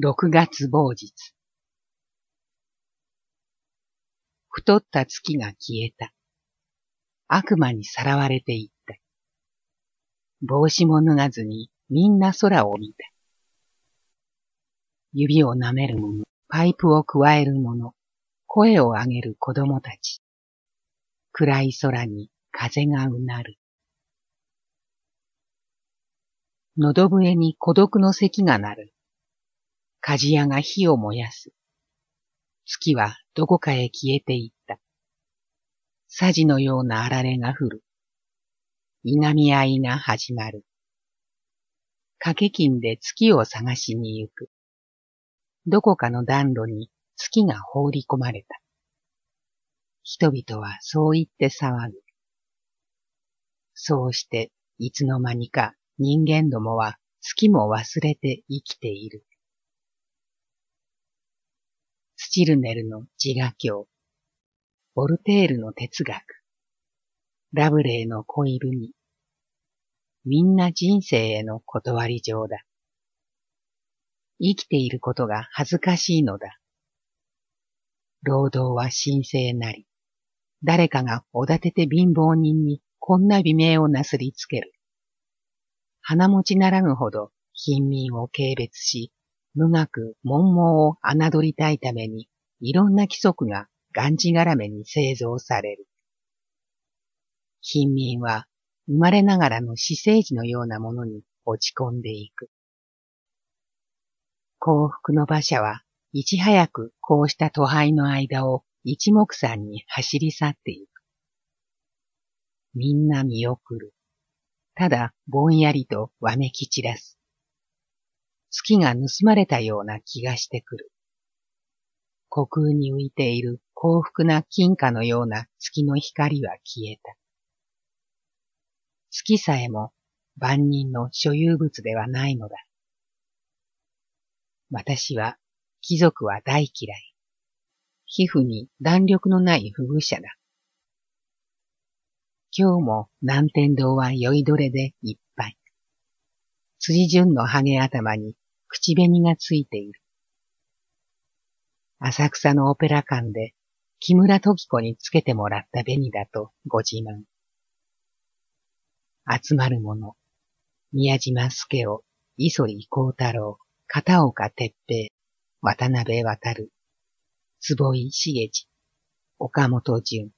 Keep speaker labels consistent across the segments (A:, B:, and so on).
A: 六月某日。太った月が消えた。悪魔にさらわれていった。帽子も脱がずにみんな空を見た。指を舐める者、パイプを加える者、声を上げる子供たち。暗い空に風がうなる。喉笛に孤独の咳が鳴る。鍛冶屋が火を燃やす。月はどこかへ消えていった。さじのようなあられが降る。いがみ合いが始まる。掛け金で月を探しに行く。どこかの暖炉に月が放り込まれた。人々はそう言って騒ぐ。そうして、いつの間にか人間どもは月も忘れて生きている。スチルネルの自我教、ボルテールの哲学、ラブレーの恋文、みんな人生への断り状だ。生きていることが恥ずかしいのだ。労働は神聖なり、誰かがおだてて貧乏人にこんな美名をなすりつける。鼻持ちならぬほど貧民を軽蔑し、無学、文盲を侮りたいために、いろんな規則ががんじがらめに製造される。貧民は生まれながらの死生児のようなものに落ち込んでいく。幸福の馬車はいち早くこうした都廃の間を一目散に走り去っていく。みんな見送る。ただぼんやりとわめき散らす。月が盗まれたような気がしてくる。虚空に浮いている幸福な金貨のような月の光は消えた。月さえも万人の所有物ではないのだ。私は、貴族は大嫌い。皮膚に弾力のない不具者だ。今日も南天堂は酔いどれでいっぱい。辻順のハゲ頭に口紅がついている。浅草のオペラ館で木村時子につけてもらった紅だとご自慢。集まる者、宮島助夫、磯里幸太郎、片岡哲平、渡辺渡る、坪井茂次、岡本淳。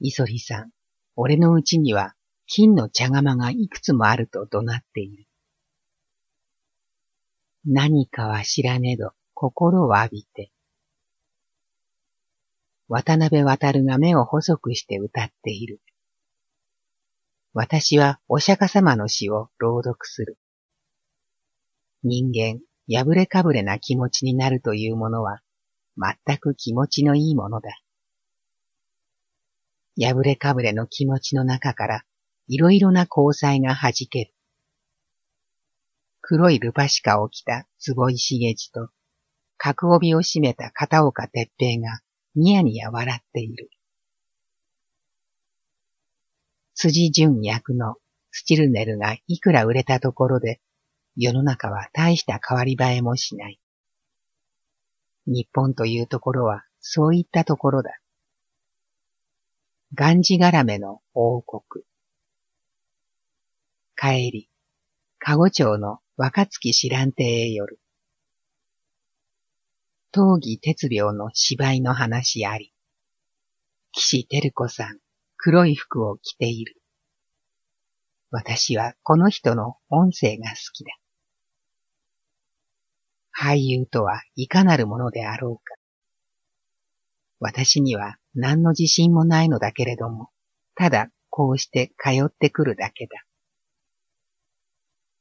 A: 磯里さん、俺のうちには金の茶釜がいくつもあると怒鳴っている。何かは知らねど心を浴びて。渡辺渡るが目を細くして歌っている。私はお釈迦様の詩を朗読する。人間、破れかぶれな気持ちになるというものは、全く気持ちのいいものだ。破れかぶれの気持ちの中から、いろいろな交際が弾ける。黒いルパシカを着た坪井茂次と、角帯を締めた片岡哲平がニヤニヤ笑っている。辻淳役のスチルネルがいくら売れたところで世の中は大した変わり映えもしない。日本というところはそういったところだ。がんじがらめの王国。帰り、かご町の若月知らん亭へよる。闘技鉄病の芝居の話あり。岸照子さん、黒い服を着ている。私はこの人の音声が好きだ。俳優とはいかなるものであろうか。私には何の自信もないのだけれども、ただこうして通ってくるだけだ。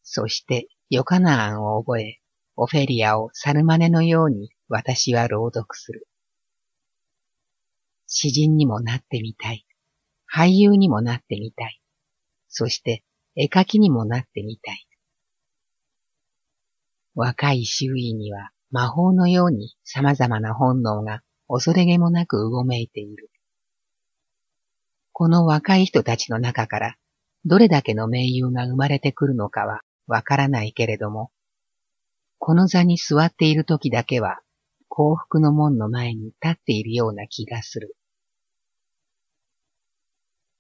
A: そしてヨカナアンを覚え、オフェリアをサルマネのように私は朗読する。詩人にもなってみたい。俳優にもなってみたい。そして絵描きにもなってみたい。若い周囲には魔法のように様々な本能が恐れげもなくうごめいている。この若い人たちの中からどれだけの名優が生まれてくるのかはわからないけれども、この座に座っている時だけは幸福の門の前に立っているような気がする。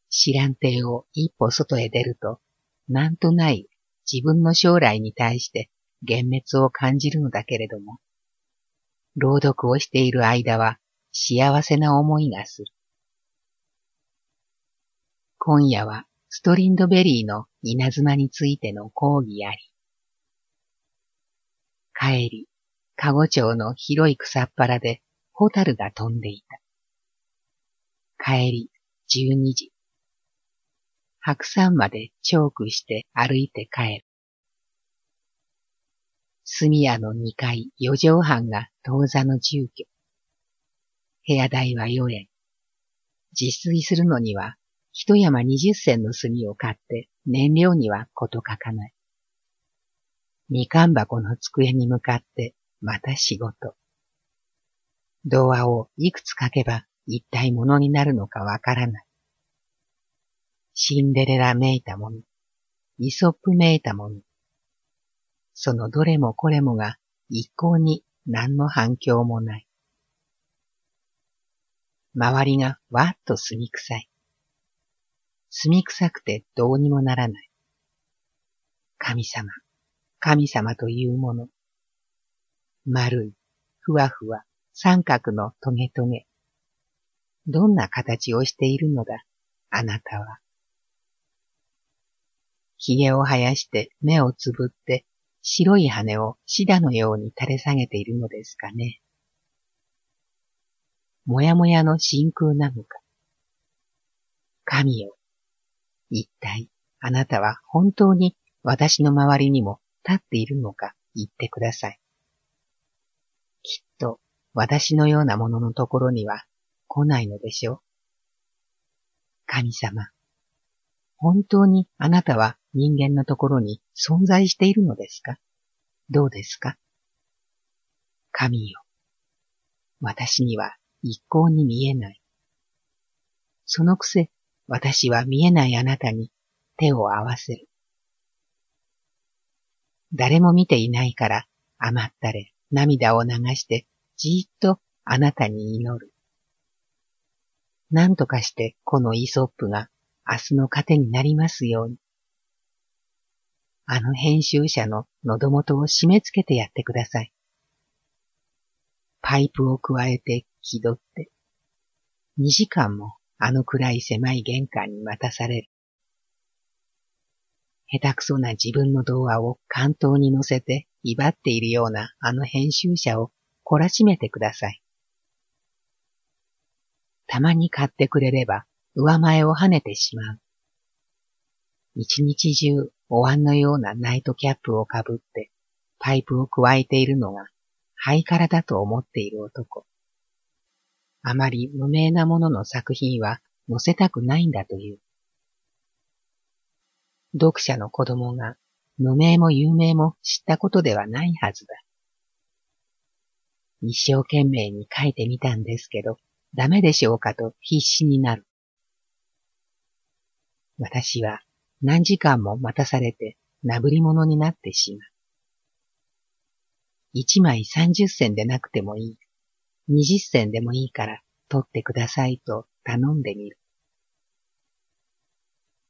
A: 知らん亭を一歩外へ出ると、なんとない自分の将来に対して幻滅を感じるのだけれども、朗読をしている間は幸せな思いがする。今夜はストリンドベリーの稲妻についての講義あり。帰り、かご町の広い草っ腹でホタルが飛んでいた。帰り、十二時。白山までチョークして歩いて帰る。住屋の二階四畳半が当座の住居。部屋代は四円。自炊するのには一山二十銭の炭を買って燃料にはこと書かない。みかん箱の机に向かってまた仕事。童話をいくつ書けば一体ものになるのかわからない。シンデレラめいたもの、イソップめいたもの。そのどれもこれもが一向に何の反響もない。周りがわっと澄み臭い。澄み臭くてどうにもならない。神様、神様というもの。丸い、ふわふわ、三角のトゲトゲ。どんな形をしているのだ、あなたは。髭を生やして目をつぶって白い羽をシダのように垂れ下げているのですかね。もやもやの真空なのか。神よ、一体あなたは本当に私の周りにも立っているのか言ってください。きっと私のようなもののところには来ないのでしょう。神様、本当にあなたは人間のところに存在しているのですか？どうですか？神よ。私には一向に見えない。そのくせ、私は見えないあなたに手を合わせる。誰も見ていないから甘ったれ涙を流してじーっとあなたに祈る。何とかしてこのイソップが明日の糧になりますように。あの編集者の喉元を締め付けてやってください。パイプを加えて気取って、二時間もあの暗い狭い玄関に待たされる。下手くそな自分の童話を関東に乗せて威張っているようなあの編集者を懲らしめてください。たまに買ってくれれば上前を跳ねてしまう。一日中お椀のようなナイトキャップをかぶってパイプを加えているのがハイカラだと思っている男。あまり無名なものの作品は載せたくないんだという。読者の子供が無名も有名も知ったことではないはずだ。一生懸命に書いてみたんですけど、ダメでしょうかと必死になる。私は何時間も待たされてなぶり物になってしまう。一枚三十銭でなくてもいい。二十銭でもいいから取ってくださいと頼んでみる。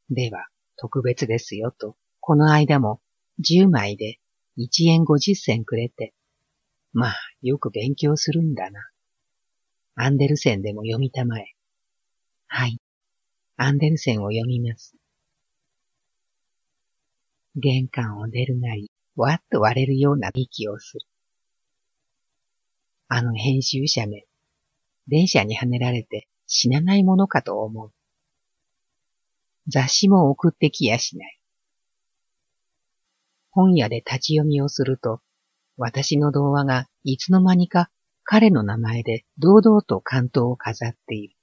A: では、特別ですよと、この間も十枚で一円五十銭くれて、まあ、よく勉強するんだな。アンデルセンでも読みたまえ。はい。アンデルセンを読みます。玄関を出るなり、わっと割れるような息をする。あの編集者め、電車にはねられて死なないものかと思う。雑誌も送ってきやしない。本屋で立ち読みをすると、私の童話がいつの間にか彼の名前で堂々と関東を飾っている。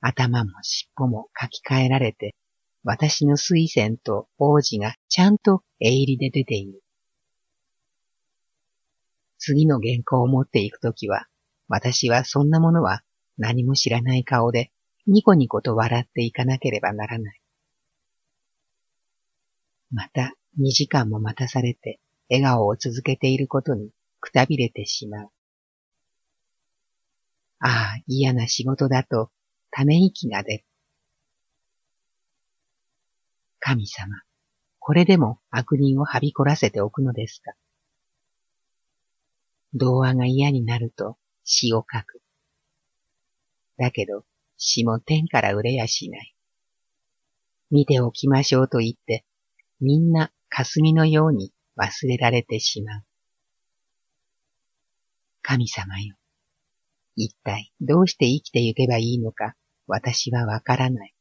A: 頭も尻尾も書き換えられて、私の推薦と王子がちゃんと絵入りで出ている。次の原稿を持っていくときは、私はそんなものは何も知らない顔でニコニコと笑っていかなければならない。また二時間も待たされて笑顔を続けていることにくたびれてしまう。ああ、嫌な仕事だとため息が出る。神様、これでも悪人をはびこらせておくのですか童話が嫌になると詩を書く。だけど詩も天から売れやしない。見ておきましょうと言って、みんな霞のように忘れられてしまう。神様よ。一体どうして生きてゆけばいいのか私はわからない。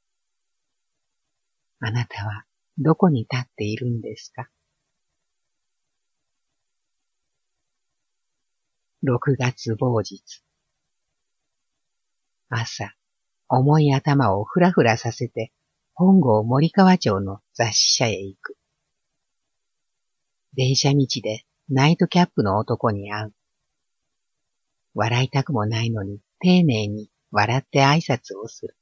A: あなたはどこに立っているんですか？六月某日朝、重い頭をふらふらさせて本郷森川町の雑誌社へ行く。電車道でナイトキャップの男に会う。笑いたくもないのに丁寧に笑って挨拶をする。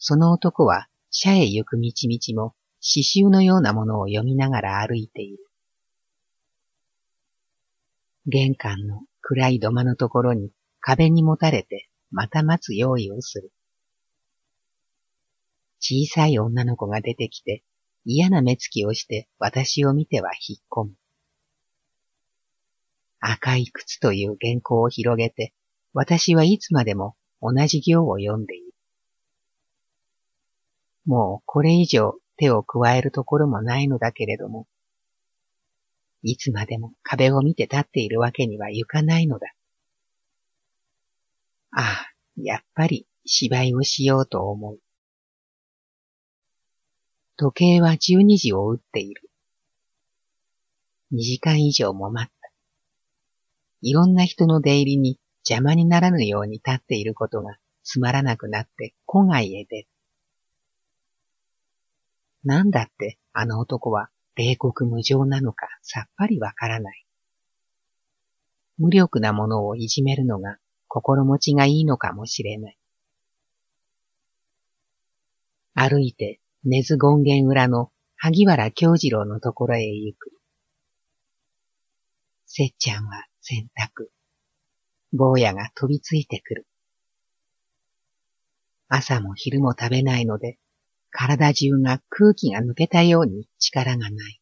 A: その男は社へ行く道々も刺繍のようなものを読みながら歩いている。玄関の暗い土間のところに壁にもたれてまた待つ用意をする。小さい女の子が出てきて嫌な目つきをして私を見ては引っ込む。赤い靴という原稿を広げて、私はいつまでも同じ行を読んでいる。もうこれ以上手を加えるところもないのだけれども、いつまでも壁を見て立っているわけにはいかないのだ。ああ、やっぱり芝居をしようと思う。時計は十二時を打っている。二時間以上も待った。いろんな人の出入りに邪魔にならぬように立っていることがつまらなくなって戸外へ出る。なんだってあの男は冷酷無情なのかさっぱりわからない。無力なものをいじめるのが心持ちがいいのかもしれない。歩いて根津権現裏の萩原京次郎のところへ行く。せっちゃんは洗濯。坊やが飛びついてくる。朝も昼も食べないので、体中が空気が抜けたように力がない。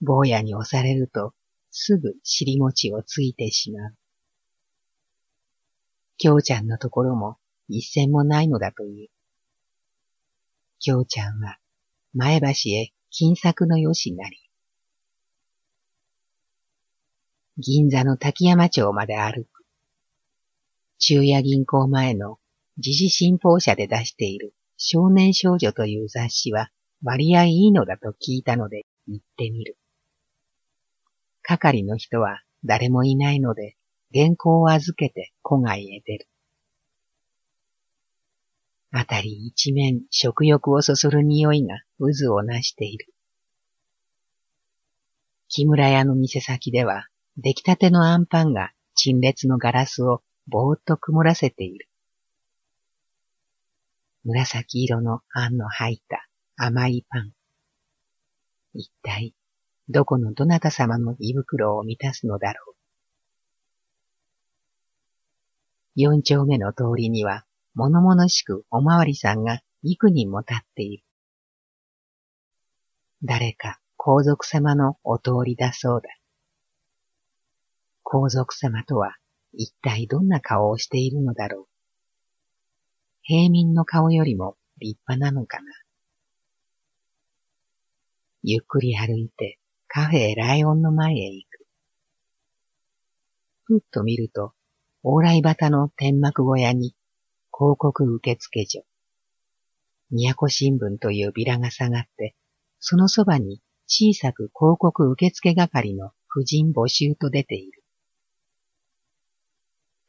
A: 坊やに押されると、すぐ尻餅をついてしまう。京ちゃんのところも一銭もないのだという。京ちゃんは前橋へ金作のよしなり、銀座の滝山町まで歩く。中夜銀行前の時事新報社で出している少年少女という雑誌は割合いいのだと聞いたので行ってみる。係の人は誰もいないので原稿を預けて戸外へ出る。あたり一面食欲をそそる匂いが渦をなしている。木村屋の店先では出来たてのアンパンが陳列のガラスをぼーっと曇らせている。紫色のあんの入った甘いパン。一体、どこのどなた様の胃袋を満たすのだろう。四丁目の通りには、物々しくおまわりさんが幾人も立っている。誰か皇族様のお通りだそうだ。皇族様とは一体どんな顔をしているのだろう。平民の顔よりも立派なのかな。ゆっくり歩いてカフェライオンの前へ行く。ふっと見ると、往来旗の天幕小屋に広告受付所、都新聞というビラが下がって、そのそばに小さく広告受付係の婦人募集と出ている。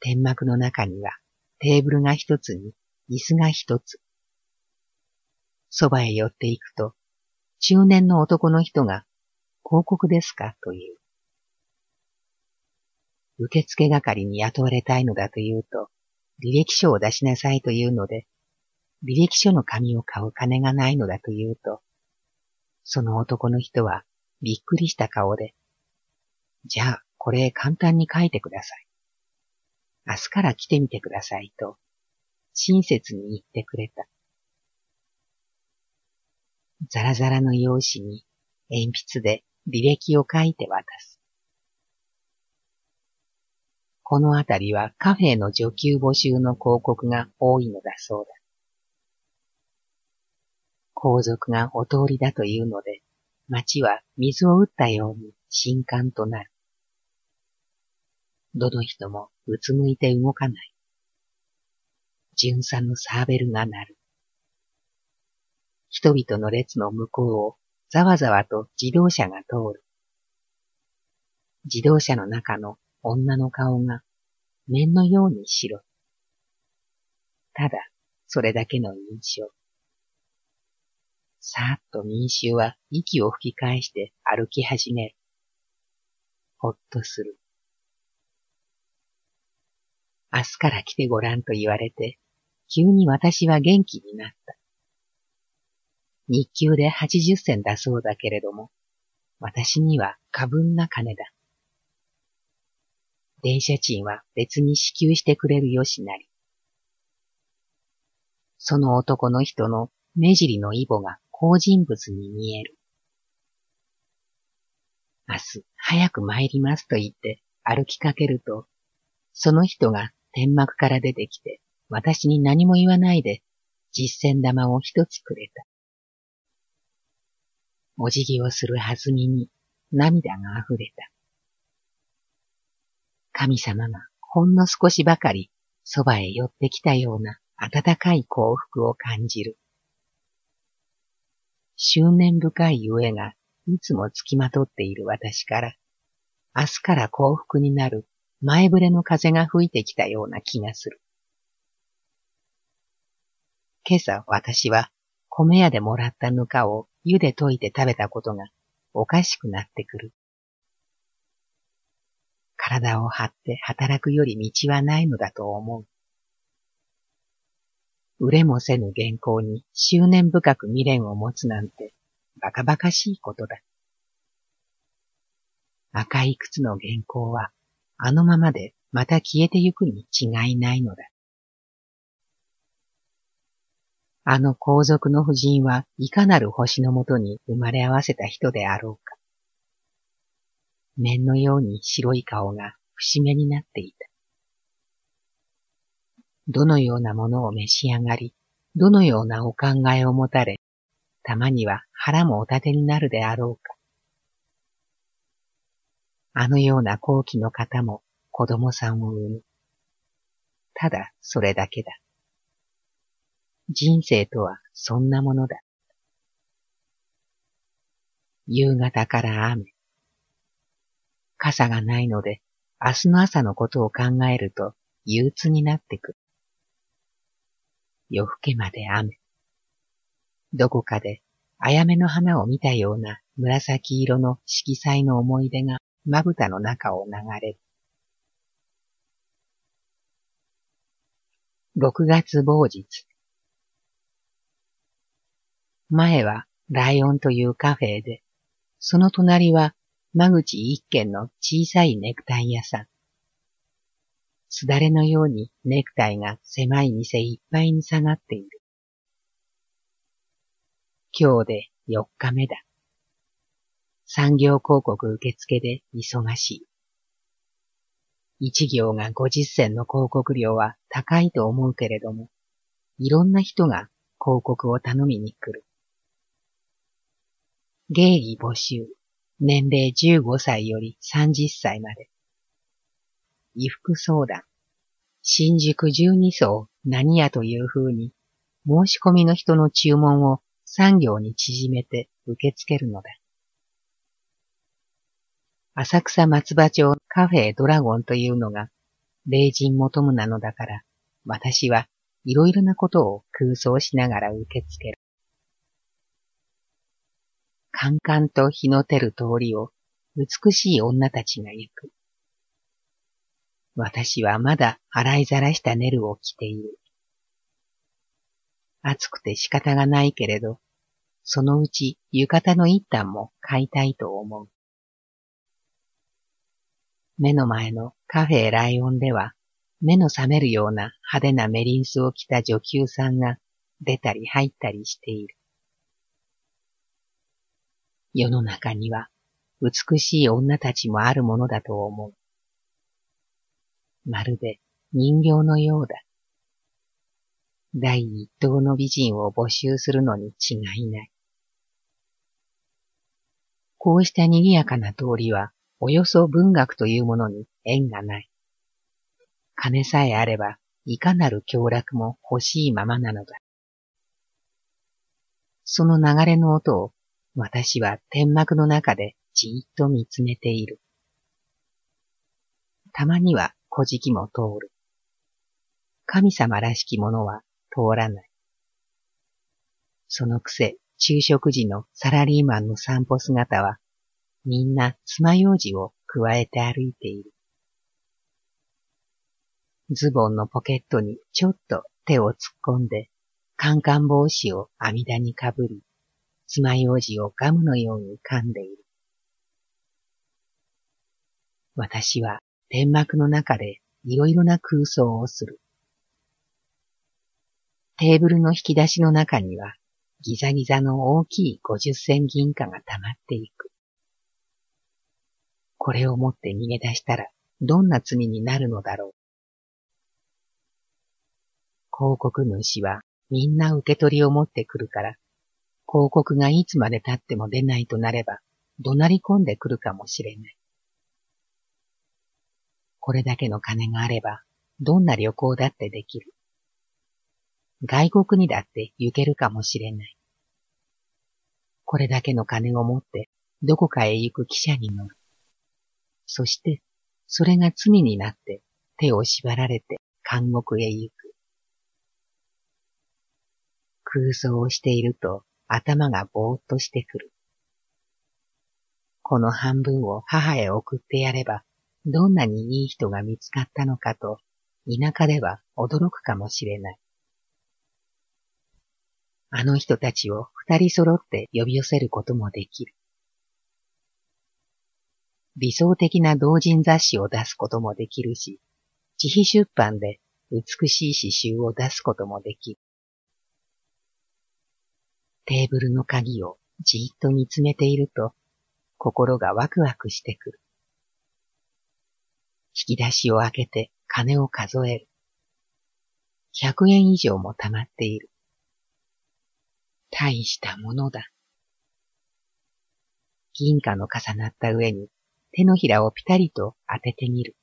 A: 天幕の中にはテーブルが一つに椅子が一つ。そばへ寄っていくと、中年の男の人が、広告ですか？という。受付係に雇われたいのだというと、履歴書を出しなさいというので、履歴書の紙を買う金がないのだというと、その男の人はびっくりした顔で、じゃあこれ簡単に書いてください。明日から来てみてくださいと親切に言ってくれた。ザラザラの用紙に鉛筆で履歴を書いて渡す。このあたりはカフェの女給募集の広告が多いのだそうだ。皇族がお通りだというので、街は水を打ったように新刊となる。どの人もうつむいて動かない。巡査のサーベルが鳴る。人々の列の向こうをざわざわと自動車が通る。自動車の中の女の顔が面のように白。ただ、それだけの印象。さーっと民衆は息を吹き返して歩き始める。ほっとする。明日から来てごらんと言われて、急に私は元気になった。日給で80銭だそうだけれども、私には過分な金だ。電車賃は別に支給してくれるよしなり。その男の人の目尻のイボが好人物に見える。明日早く参りますと言って歩きかけると、その人が天幕から出てきて私に何も言わないで実践玉を一つくれた。お辞儀をする弾みに涙が溢れた。神様がほんの少しばかりそばへ寄ってきたような温かい幸福を感じる。執念深いゆえがいつもつきまとっている私から、明日から幸福になる前触れの風が吹いてきたような気がする。今朝私は米屋でもらったぬかを湯で溶いて食べたことがおかしくなってくる。体を張って働くより道はないのだと思う。売れもせぬ原稿に執念深く未練を持つなんてバカバカしいことだ。赤い靴の原稿はあのままでまた消えてゆくに違いないのだ。あの皇族の夫人はいかなる星のもとに生まれ合わせた人であろうか。面のように白い顔が節目になっていた。どのようなものを召し上がり、どのようなお考えを持たれ、たまには腹もお立てになるであろうか。あのような後期の方も子供さんを産む。ただそれだけだ。人生とはそんなものだ。夕方から雨。傘がないので、明日の朝のことを考えると憂鬱になってくる。夜更けまで雨。どこかで、あやめの花を見たような紫色の色彩の思い出がまぶたの中を流れる。六月某日。前はライオンというカフェで、その隣は間口一軒の小さいネクタイ屋さん。すだれのようにネクタイが狭い店いっぱいに下がっている。今日で4日目だ。産業広告受付で忙しい。一行が50銭の広告料は高いと思うけれども、いろんな人が広告を頼みに来る。芸儀募集、年齢15歳より30歳まで。衣服相談、新宿12層何屋という風に、申し込みの人の注文を産業に縮めて受け付けるのだ。浅草松葉町カフェドラゴンというのが、霊人求むなのだから、私はいろいろなことを空想しながら受け付ける。カンカンと日の照る通りを美しい女たちが行く。私はまだ洗いざらしたネルを着ている。暑くて仕方がないけれど、そのうち浴衣の一旦も買いたいと思う。目の前のカフェライオンでは、目の覚めるような派手なメリンスを着た女給さんが出たり入ったりしている。世の中には美しい女たちもあるものだと思う。まるで人形のようだ。第一等の美人を募集するのに違いない。こうした賑やかな通りは、およそ文学というものに縁がない。金さえあれば、いかなる凶楽も欲しいままなのだ。その流れの音を、私は天幕の中でじーっと見つめている。たまには古事記も通る。神様らしきものは通らない。そのくせ、昼食時のサラリーマンの散歩姿は、みんな爪楊枝を加えて歩いている。ズボンのポケットにちょっと手を突っ込んで、カンカン帽子を網田にかぶり、爪楊枝をガムのように噛んでいる。私は天幕の中でいろいろな空想をする。テーブルの引き出しの中にはギザギザの大きい五十銭銀貨が溜まっていく。これを持って逃げ出したらどんな罪になるのだろう。広告主はみんな受け取りを持ってくるから、広告がいつまで経っても出ないとなれば、怒鳴り込んでくるかもしれない。これだけの金があれば、どんな旅行だってできる。外国にだって行けるかもしれない。これだけの金を持ってどこかへ行く汽車に乗る。そして、それが罪になって手を縛られて監獄へ行く。空想をしていると頭がぼーっとしてくる。この半分を母へ送ってやれば、どんなにいい人が見つかったのかと、田舎では驚くかもしれない。あの人たちを二人揃って呼び寄せることもできる。理想的な同人雑誌を出すこともできるし、自費出版で美しい詩集を出すこともできる。テーブルの鍵をじーっと見つめていると、心がワクワクしてくる。引き出しを開けて金を数える。百円以上も溜まっている。大したものだ。銀貨の重なった上に手のひらをぴたりと当ててみる。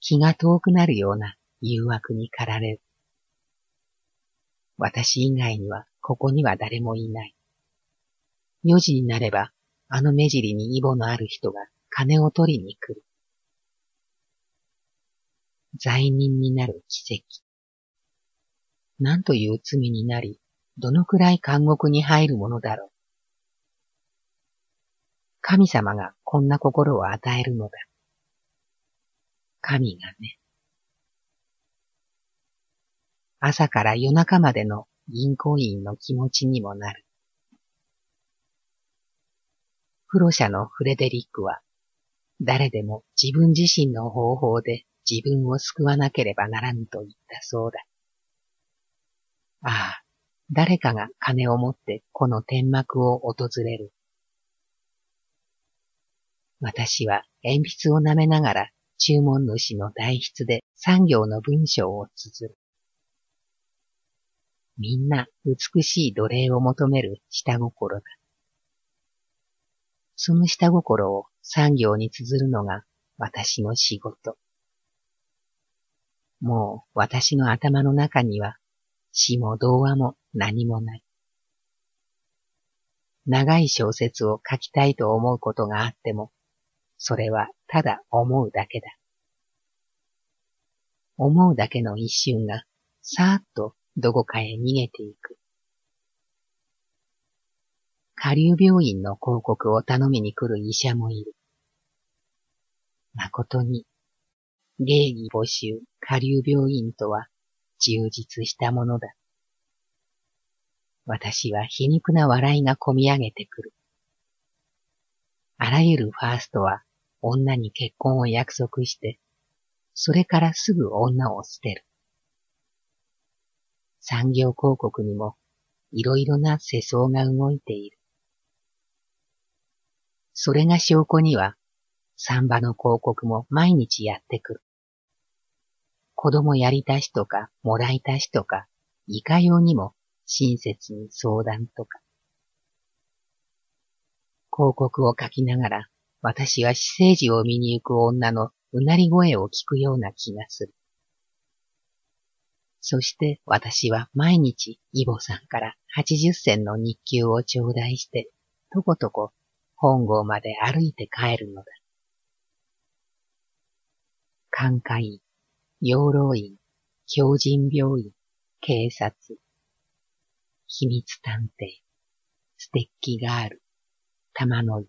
A: 気が遠くなるような誘惑に駆られる。私以外にはここには誰もいない。四時になればあの目尻にイボのある人が金を取りに来る。罪人になる奇跡。何という罪になり、どのくらい監獄に入るものだろう。神様がこんな心を与えるのだ。神がね。朝から夜中までの銀行員の気持ちにもなる。プロ社のフレデリックは、誰でも自分自身の方法で自分を救わなければならぬと言ったそうだ。ああ、誰かが金を持ってこの天幕を訪れる。私は鉛筆を舐めながら注文主の代筆で産業の文章を綴る。みんな美しい奴隷を求める下心だ。その下心を産業に綴るのが私の仕事。もう私の頭の中には詩も童話も何もない。長い小説を書きたいと思うことがあっても、それはただ思うだけだ。思うだけの一瞬が、さーっとどこかへ逃げていく。下流病院の広告を頼みに来る医者もいる。誠に、芸儀募集下流病院とは充実したものだ。私は皮肉な笑いがこみ上げてくる。あらゆるファーストは女に結婚を約束して、それからすぐ女を捨てる。産業広告にもいろいろな世相が動いている。それが証拠には、サンバの広告も毎日やってくる。子供やりたしとか、もらいたしとか、いかようにも親切に相談とか。広告を書きながら、私は私生児を見に行く女のうなり声を聞くような気がする。そして私は毎日イボさんから80銭の日給を頂戴して、とことこ本郷まで歩いて帰るのだ。寛解養老院、狂人病院、警察、秘密探偵、ステッキガール、玉の井、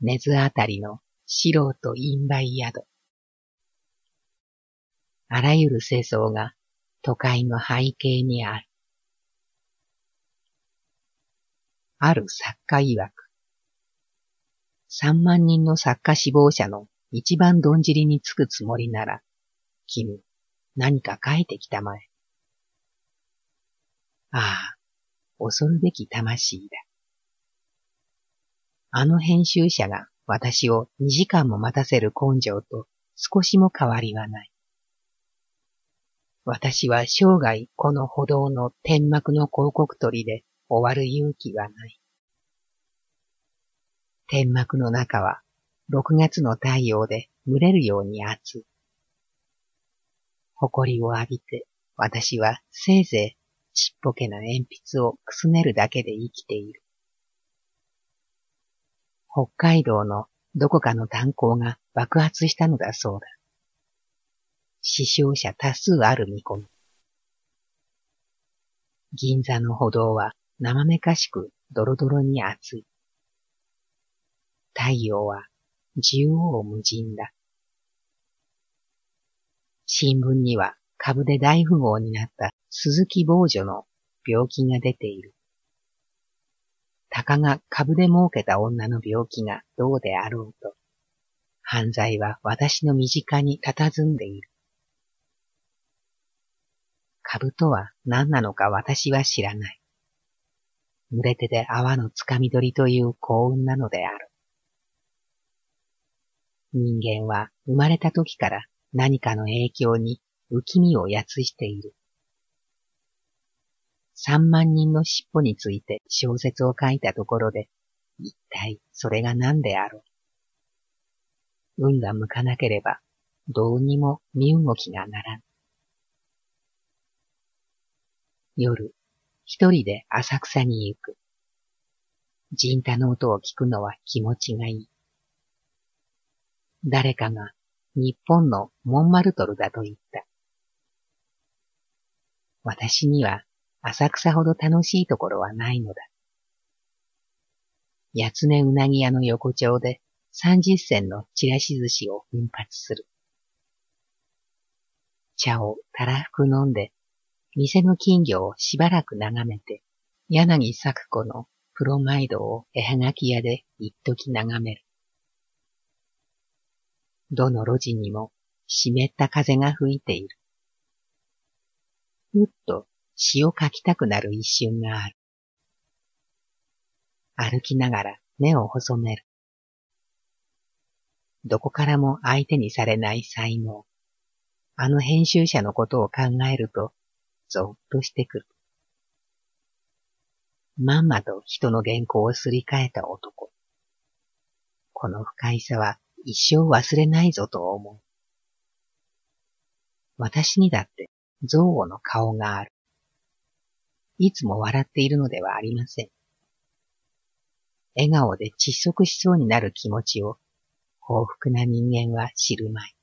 A: 根津あたりの素人陰売宿。あらゆる世相が都会の背景にある。ある作家曰く、三万人の作家志望者の一番どんじりにつくつもりなら、君、何か書いてきたまえ。ああ、恐るべき魂だ。あの編集者が私を2時間も待たせる根性と少しも変わりはない。私は生涯この歩道の天幕の広告取りで終わる勇気はない。天幕の中は6月の太陽で蒸れるように熱い。誇りを浴びて、私はせいぜいちっぽけな鉛筆をくすねるだけで生きている。北海道のどこかの炭鉱が爆発したのだそうだ。死傷者多数ある見込み。銀座の歩道は生めかしくドロドロに熱い。太陽は縦横無尽だ。新聞には株で大富豪になった鈴木坊女の病気が出ている。たかが株で儲けた女の病気がどうであろうと、犯罪は私の身近に佇んでいる。株とは何なのか私は知らない。濡れてで泡のつかみ取りという幸運なのである。人間は生まれた時から何かの影響に浮き身をやつしている。三万人の尻尾について小説を書いたところで、一体それが何であろう。運が向かなければ、どうにも身動きがならん。夜、一人で浅草に行く。人太の音を聞くのは気持ちがいい。誰かが日本のモンマルトルだと言った。私には浅草ほど楽しいところはないのだ。八つ根うなぎ屋の横丁で三十銭のちらし寿司を奮発する。茶をたらふく飲んで、店の金魚をしばらく眺めて、柳作子のプロマイドを絵はがき屋で一時眺める。どの路地にも湿った風が吹いている。ふっと詩を書きたくなる一瞬がある。歩きながら目を細める。どこからも相手にされない才能。あの編集者のことを考えると、ぞっとしてくる。まんまと人の原稿をすり替えた男。この不快さは一生忘れないぞと思う。私にだって憎悪の顔がある。いつも笑っているのではありません。笑顔で窒息しそうになる気持ちを幸福な人間は知るまい。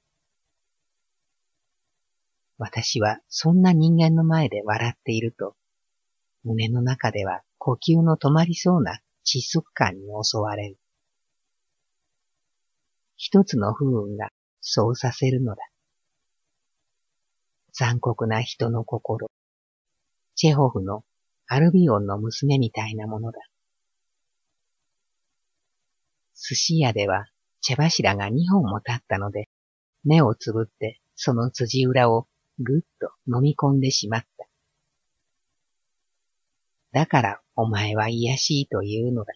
A: 私はそんな人間の前で笑っていると、胸の中では呼吸の止まりそうな窒息感に襲われる。一つの不運がそうさせるのだ。残酷な人の心。チェホフのアルビオンの娘みたいなものだ。寿司屋では茶柱が二本も立ったので、目をつぶってその辻裏をぐっと飲み込んでしまった。だからお前は癒しいというのだ。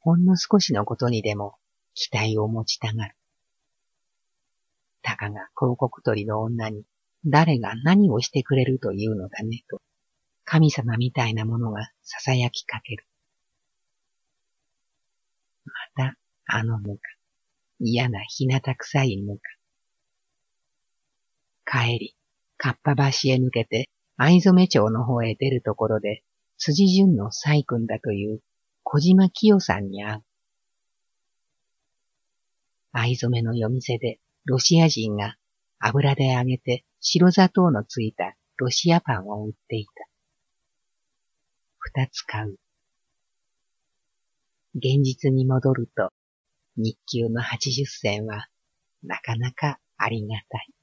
A: ほんの少しのことにでも期待を持ちたがる。たかが広告取りの女に誰が何をしてくれるというのだねと、神様みたいなものが囁きかける。また、あのぬか。嫌なひなた臭いぬか。帰り、かっぱ橋へ抜けて、藍染町の方へ出るところで、辻順の細君だという小島清さんに会う。藍染の夜店でロシア人が油で揚げて白砂糖のついたロシアパンを売っていた。二つ買う。現実に戻ると、日給の八十銭はなかなかありがたい。